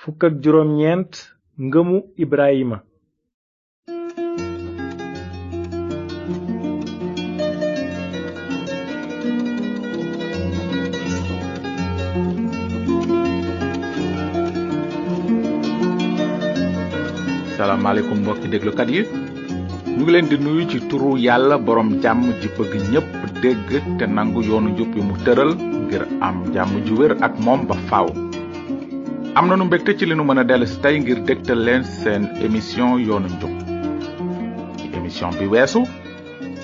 fukk ak juróom ñeent ngëmu Ibrahima salaamaaleykum mbokki déglukat yi ñu ngi leen di nuyu ci turu yàlla borom jàmm ji bëgg ñépp dégg te nangu yoonu njub bi mu tëral ngir am jàmm ju wér ak moom ba faaw. am nanu mbégte ci li nu mën a dellu si tey ngir dégtal leen seen émission yoonu njub ci émission bi weesu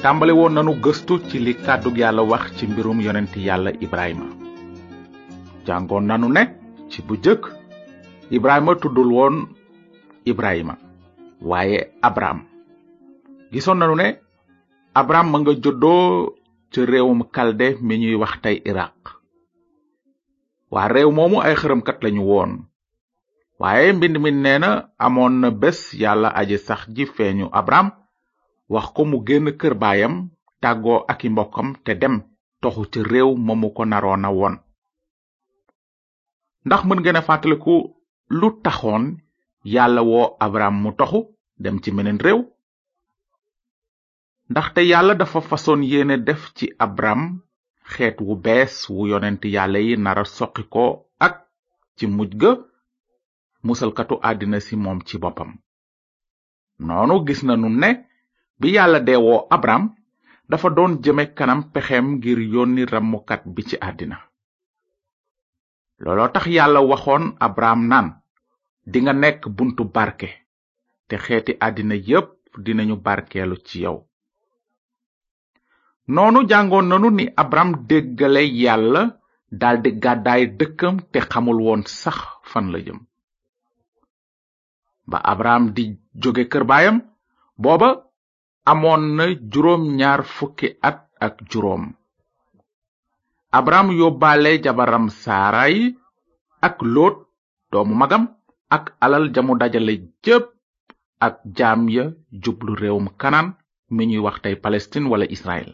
tàmbali woon nanu gëstu ci li kàddu yàlla wax ci mbirum yonent yàlla ibrahima jàngoon nanu ne ci bu jëkk ibrahima tuddul woon ibrahima waaye abram gisoon nanu ne abram ma nga juddoo ci réewum kalde mi ñuy wax tey iraq waa réew moomu ay xërëmkat lañu woon waaye mbind mi nee na amoon na bés yàlla aji sax ji feeñu abraham wax ko mu génn kër baayam tàggoo ak i mbokkam te dem toxu ci réew moomu ko naroon a woon ndax mën ngeen a fàttaliku lu taxoon yàlla woo abraham mu toxu dem ci meneen réew ndaxte yàlla dafa fasoon yéene def ci abram xeet wu bees wu yonent yàlla yi nara soqi ko ak ci mujj ga musalkatu àddina si moom ci boppam noonu gis na nanu ne bi yàlla dee woo abram dafa doon jëme kanam pexeem ngir yónni rammukat bi ci àddina looloo tax yàlla waxoon abram naan dinga nekk buntu barke te xeeti àddina yépp dinañu barkeelu ci yow noonu jàngoon nanu ni abram déggale yàlla daldi gàddaay dëkkam te xamul woon sax fan la jëm ba abram di jóge kër baayam booba amoon na juróom ñaar fukki at ak juróom abram yóbbaale jabaram saaray ak lóot doomu magam ak alal jamu dajale jépp ak jaam ya jublu réewum kanaan mi ñuy wax tey palestine wala israel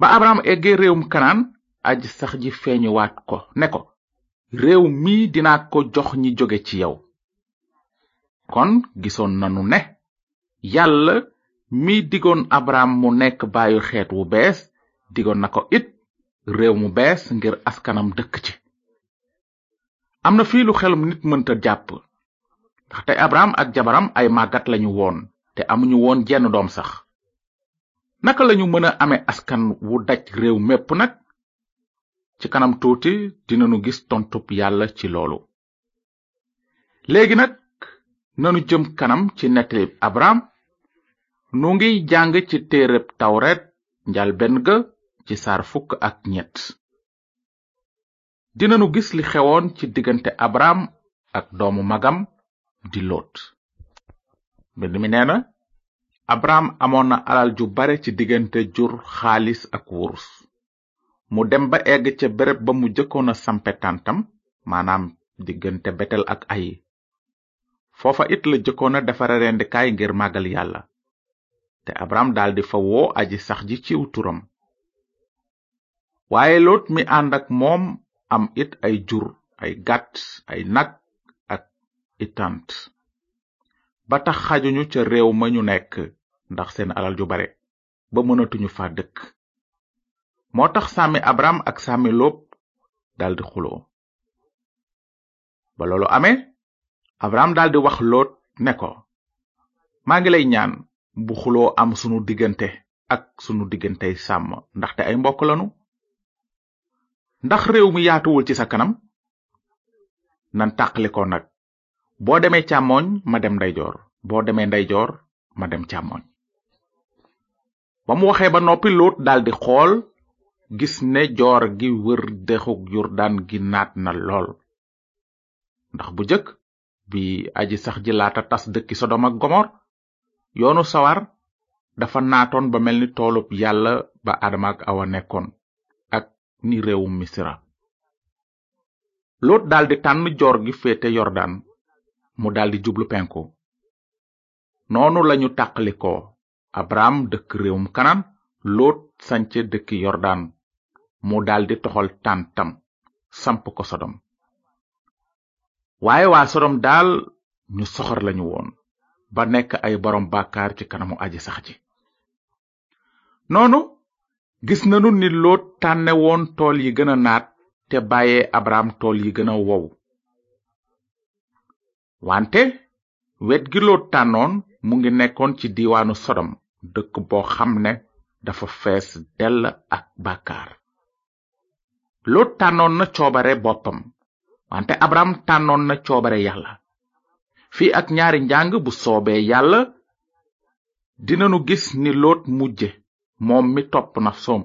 ba abraham eggee réewum kanaan aji sax ji feeñuwaat ko ne ko réew mi dina ko jox ñi jóge ci yow kon gisoon nanu ne yàlla mi digoon abraham mu nekk baayu xeet wu bees digoon na ko it réew mu bees ngir askanam dëkk ci am na fii lu xelum nit mënta jàpp ndaxte abraham ak jabaram ay màggat lañu woon te amuñu woon jenn doom sax naka lañu mën a ame askan wu daj réew mépp nag ci kanam tuuti dinanu gis tontub yàlla ci loolu léegi nag nanu jëm kanam ci nettalib abraham nu ngi jàng ci téereb tawret njalben ga ci saar fukk ak ñett dinanu gis li xewoon ci diggante abraham ak doomu magam di lot mbind mi nee na abraham amoon na alal ju bare ci diggante jur xaalis ak wurus mu dem ba egg ca béréb ba mu jëkkoon a sampe tàntam maanaam diggante betel ak ayi foofa it la jëkkoon a defare rendikaay ngir màggal yàlla te abraham daldi fa woo aji sax ji ciw turam waaye lot mi ànd ak moom am it ay jur ay gàtt ay nag ak i tànt ba tax xajuñu ca réew ma ñu nekk ndax seen alal ju bare ba mënatuñu fa dëkk moo tax sàmmi abram ak sàmmi lóob daldi xuloo ba loolu amee abraham daldi wax loot ne ko maa ngi lay ñaan bu xuloo am sunu diggante ak sunu diggantey sàmm ndaxte ay mbokk lanu ndax réew mi yaatuwul ci sa kanam nan tàqali ko nag boo demee càmmooñ ma dem ndeyjoor boo demee ndeyjoor ma dem càmmooñ ba mu waxee ba noppi lóot daldi xool gis ne joor gi wër dexug yurdan gi naat na lool ndax bu jëkk bi aji sax ji laata tas dëkki sodom ak gomor yoonu sawar dafa naatoon ba mel ni toolub yàlla ba adama ak awa nekkoon ak ni réewum misira lóot daldi tànn joor gi féete yordan mu daldi jublu penku noonu lañu tàqalikoo abraham dëkk réewum kanaan lóot sance dëkk yordan mu daldi toxal tàntam samp ko sodom waaye waa sodom daal ñu soxor lañu woon ba nekk ay borom bàkkaar ci kanamu aji sax ji noonu gis nanu ni lóot tànne woon tool yi gën a naat te bàyyee abraham tool yi gën a wow wante wet gi lóot tànnoon mu ngi nekkoon ci diiwaanu sodom dëkk boo xam ne dafa fees dell ak bàkkaar lóot tànnoon na coobare boppam wante abraham tànnoon na coobare yàlla fii ak ñaari njàng bu soobee yàlla dinanu gis ni lóot mujje moom mi topp na soom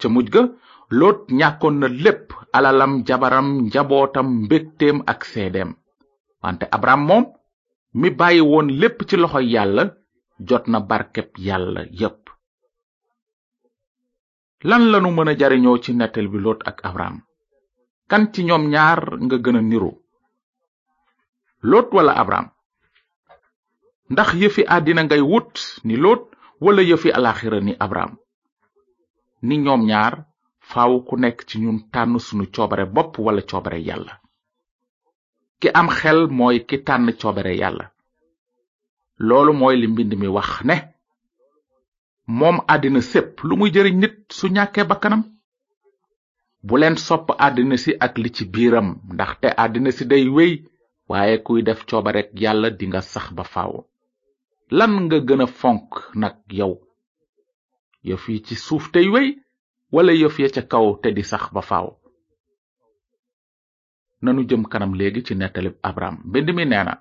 ca muj ga lóot ñàkkoon na lépp alalam jabaram njabootam mbégteem ak seedeem wante abraham moom mi bàyyi woon lépp ci loxo yàlla jot na barkeb yàlla yépp lan lanu mën a jariñoo ci nettal bi lóot ak abraham kan ci ñoom ñaar nga gën a niru lóot wala abraham ndax yëfi àddina ngay wut ni lóot wala yëfi alaxira ni abraham ni ñoom ñaar faaw ku nekk ci ñun tànn sunu coobare bopp wala coobare yàlla ki am xel mooy ki tànn coobare yàlla loolu mooy li mbind mi wax ne moom àddina sépp lu muy jëriñ nit su ñàkkee bakkanam bu leen sopp àddina si ak li ci biiram ndaxte àddina si day wéy waaye kuy def coobarek yàlla dinga sax ba faaw lan nga gën a fonk nag yow yëf yi ci suuf tey wéy wala yëf ya ca kaw te di sax ba faaw nanu jëm kanam léegi ci nettalib abram mbind mi nee na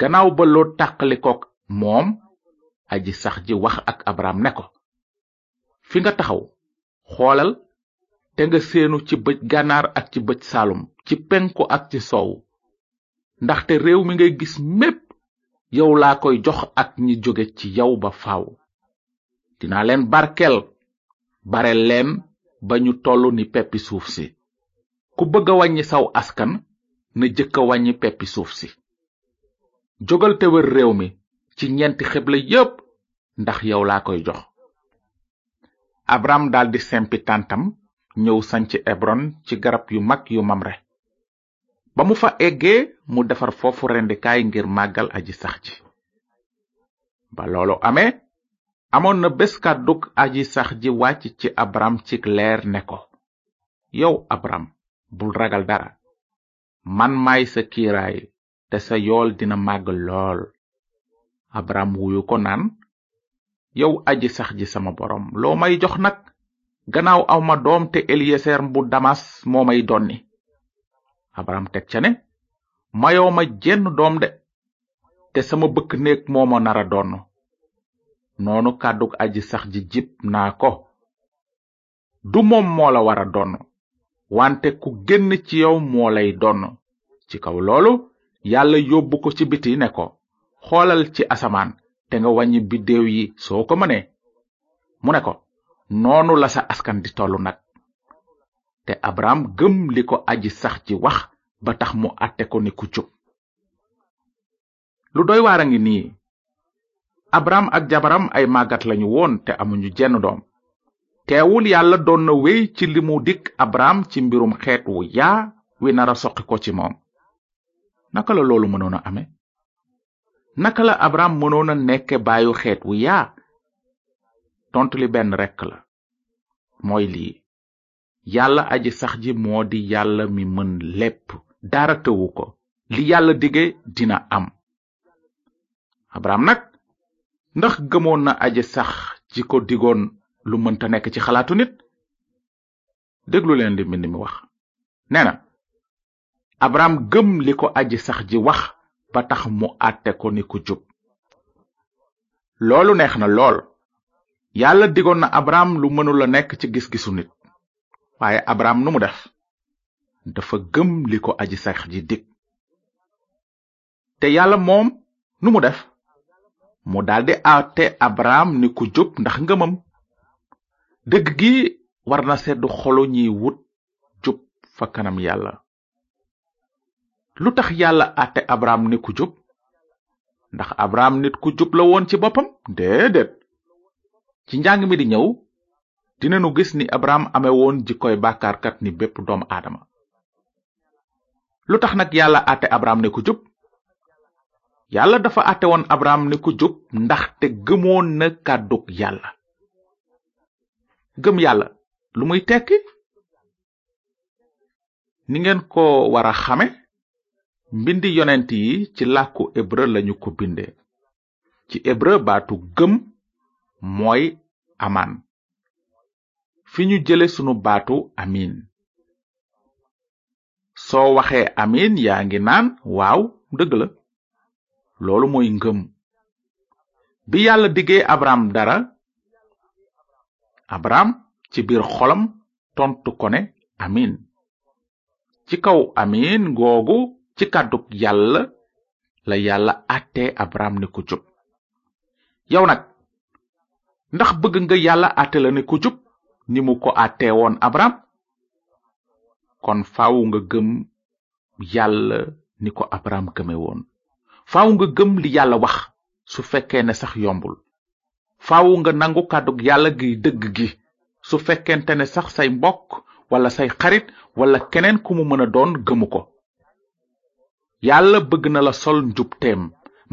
gannaaw ba loo tàqalikook moom aji sax ji wax ak abram ne ko fi nga taxaw xoolal te nga séenu ci bëj gànnaar ak ci bëj saalum ci penku ak ci soow ndaxte réew mi ngay gis mépp yow laa koy jox ak ñi jóge ci yow ba faaw dinaa leen barkeel bare leen ba ñu tollu ni peppi suuf si ku bëgg a wàññi saw askan na jëkk a wàññi peppi suuf si jógal te wër réew mi ci ñeenti xibla yépp ndax yow laa koy jox abram daldi sempi tàntam ñëw sanc ebron ci garab yu mag yu mamre ba mu fa eggee mu defar foofu rendikaay ngir màggal aji sax ji ba loolu amee amoon na bés kàddug aji sax ji wàcc ci abram ci leer ne ko yow abram bul ragal dara man maay sa kiiraay te sa yool dina màgg lool abraham wuyu ko naan yow aji sax ji sama boroom loo may jox nag gannaaw aw ma doom te eliyeser bu damas moo may donni abraham teg ca ne mayoo ma jenn doom de te sama bëkk néeg moo ma nara donn noonu kàddug aji sax ji jib naa ko du moom moo la war a donn wante ku génn ci yow moo lay donn ci kaw loolu yàlla yóbbu ko ci biti ne ko xoolal ci asamaan te nga wàññi biddéew yi soo ko mënee mu ne ko noonu la sa askan di tollu nag te abraham gëm li ko aji sax ci wax ba tax mu àtte ko ni ku jub lu doy waar a ngi nii abram ak jabaram ay màggat lañu woon te amuñu jenn doom teewul yàlla doon na wéy ci li mu dikk abram ci mbirum xeet wu yaa wi nara soqi ko ci moom naka la loolu mënoon a ame naka la abram mënoon a nekke baayu xeet wu yaa tontu li benn rekk la mooy lii yàlla aji sax ji moo di yàlla mi mën lépp dara tëwu ko li yàlla dige dina am abraham nag ndax gëmoon na aji sax ji ko digoon lu mënta nekk ci xalaatu nit déglu leen li mbind mi wax nee na abraham gëm li ko aji sax ji wax ba tax mu àtte ko ni ku jub loolu neex na lool yàlla digoon na abraham lu mënula nekk ci gis-gisu nit waaye abraham nu mu def dafa gëm li ko aji sax ji dig te yàlla moom nu mu def mu daldi àtte abraham ni ku jub ndax ngëmam dëgg gi war na sedd xolu ñiy wut jub fa kanam yàlla lu tax yàlla àtte abraham ni ku jub ndax abraham nit ku jub la woon ci boppam déedéet ci njàng mi di ñëw dinanu gis ni abraham ame woon jikkoy bàkkaarkat ni bépp doom aadama lu tax nag yàlla àtte abraham ne ku jub yàlla dafa àtte woon abraham ne ku jub ndaxte gëmoon na kàddug yàlla gëm yàlla lu muy tekki ni ngeen ko war a xame mbindi yonent yi ci làkku hébreu lañu ko binde ci hébreu baatu gëm mooy amaan fi ñu jële sunu baatu amiin soo waxee amiin yaa ngi naan waaw dëgg la loolu mooy ngëm bi yàlla diggee abraham dara abraham ci biir xolam tontu ko ne amiin ci kaw amiin googu ci kàddug yàlla la yàlla àttee abraham ni ku jub yow nag ndax bëgg nga yàlla àtte la ni ku jub ni mu ko àttee woon abraham kon faaw nga gëm yàlla ni ko abraham gëme woon faaw nga gëm li yàlla wax su fekkee ne sax yombul faaw nga nangu kàddug yàlla gi dëgg gi su fekkente ne sax say mbokk wala say xarit wala keneen ku mu mën a doon gëmu ko yàlla bëgg na la sol njubteem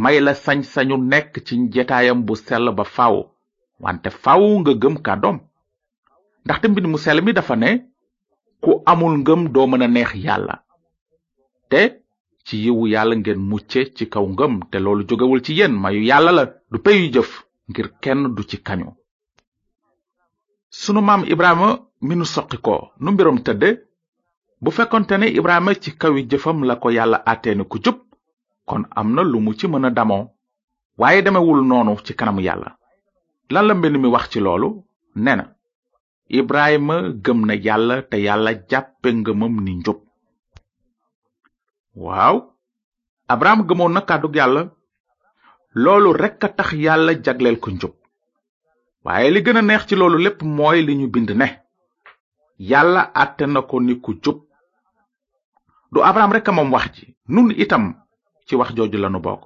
may la sañ-sañu nekk ci njetaayam bu sell ba faaw wante faaw nga gëm kàddoom ndaxte mbind mu sell mi dafa ne ku amul ngëm doo mën a neex yàlla te ci yiwu yàlla ngeen mucce ci kaw ngëm te loolu jógewul ci yéen mayu yàlla la du peyu jëf ngir kenn du ci kañu sunu maam ibrahima mi nu soqi ko nu mbiram tëdde bu fekkonte ne ibrahima ci kawi jëfam la ko yàlla àttee ne ku jub kon am na lu mu ci mën a damoo waaye demewul noonu ci kanamu yàlla lan la mbind mi wax ci loolu nee na ibrahima gëm na yàlla te yàlla jàppe ngëmam ni njub waaw abraham gëmoon na kàddug yàlla loolu rekk a tax yàlla jagleel ko njub waaye li gën a neex ci loolu lépp mooy li ñu bind ne yàlla àtte na ko ni ku jub du abraham rekk a moom wax ji nun itam ci wax jooju lanu bokk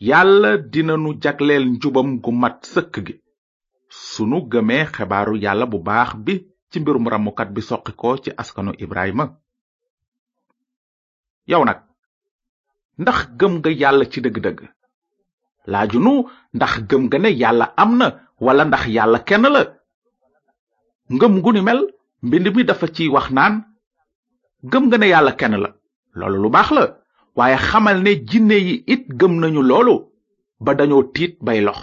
yàlla dinanu jagleel njubam gu mat sëkk gi sunu gëmee xebaaru yàlla bu baax bi ci mbirum ramukat bi soqi ko ci askanu ibrahima yow nag ndax gëm nga yàlla ci dëgg-dëgg laajunu ndax gëm nga ne yàlla am na wala ndax yàlla kenn la ngëm gu ni mel mbind mi dafa ci wax naan gëm nga ne yàlla kenn la loolu lu baax la waaye xamal ne jinne yi it gëm nañu loolu ba dañoo tiit bay lox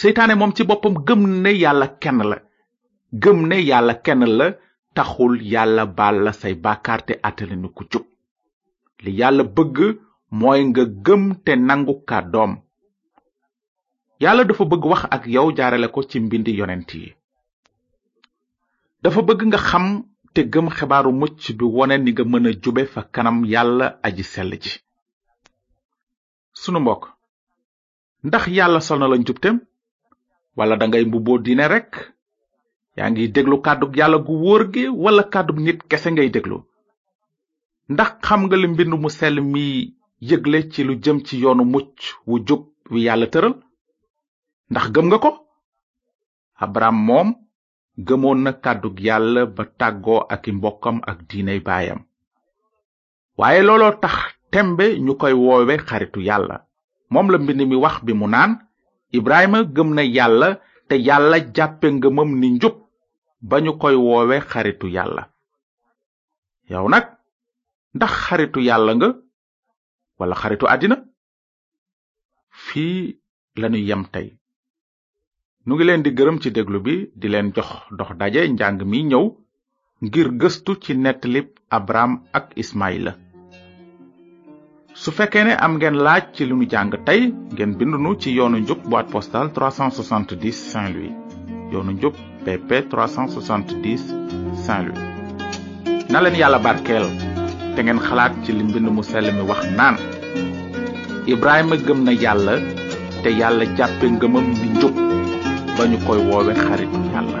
seytaane moom ci boppam gëm ne yàlla kenn la gëm ne yàlla kenn la taxul yàlla baal la say bàkkaar te àttale nu ku jub li yàlla bëgg mooy nga gëm te nangu kàddoom yàlla dafa bëgg wax ak yow jaarale ko ci mbindi yonent yi dafa bëgg nga xam te gëm xibaaru mucc bi wone ni nga mën a jube fa kanam yàlla aji sell ji sunu mbokk ndax yàlla sol na la njubtem wala dangay mbubboo diine rekk yaa ngi déglu kàddug yàlla gu wóor gi wala kàddug nit kese ngay déglu ndax xam nga li mbind mu sell mi yëgle ci lu jëm ci yoonu mucc wu jub wi yàlla tëral ndax gëm nga ko abraham moom gëmoon na kàddug yàlla ba tàggoo ak i mbokkam ak diiney baayam waaye looloo tax tembe ñu koy woowe xaritu yàlla moom la mbind mi wax bi mu naan ibrahima gëm na yàlla te yàlla jàppe ngëmam ni njub ba ñu koy woowe xaritu yàlla yow nag ndax xaritu yàlla nga wala xaritu àddina fii lanu yem tey nu ngi leen di gërëm ci déglu bi di leen jox dox daje njàng mi ñëw ngir gëstu ci nettalib abraham ak ismaila su fekkee ne am ngeen laaj ci li nu jàng tey ngeen bind nu ci yoonu njub boîte postale 370 saint louis yoonu njub pp 370 Saint-Louis na leen yàlla barkeel te ngeen xalaat ci li mbind mu sell mi wax naan Ibrahima gëm na yàlla te yàlla jàppe ngëmam di njub ba ñu koy woowe xaritu yàlla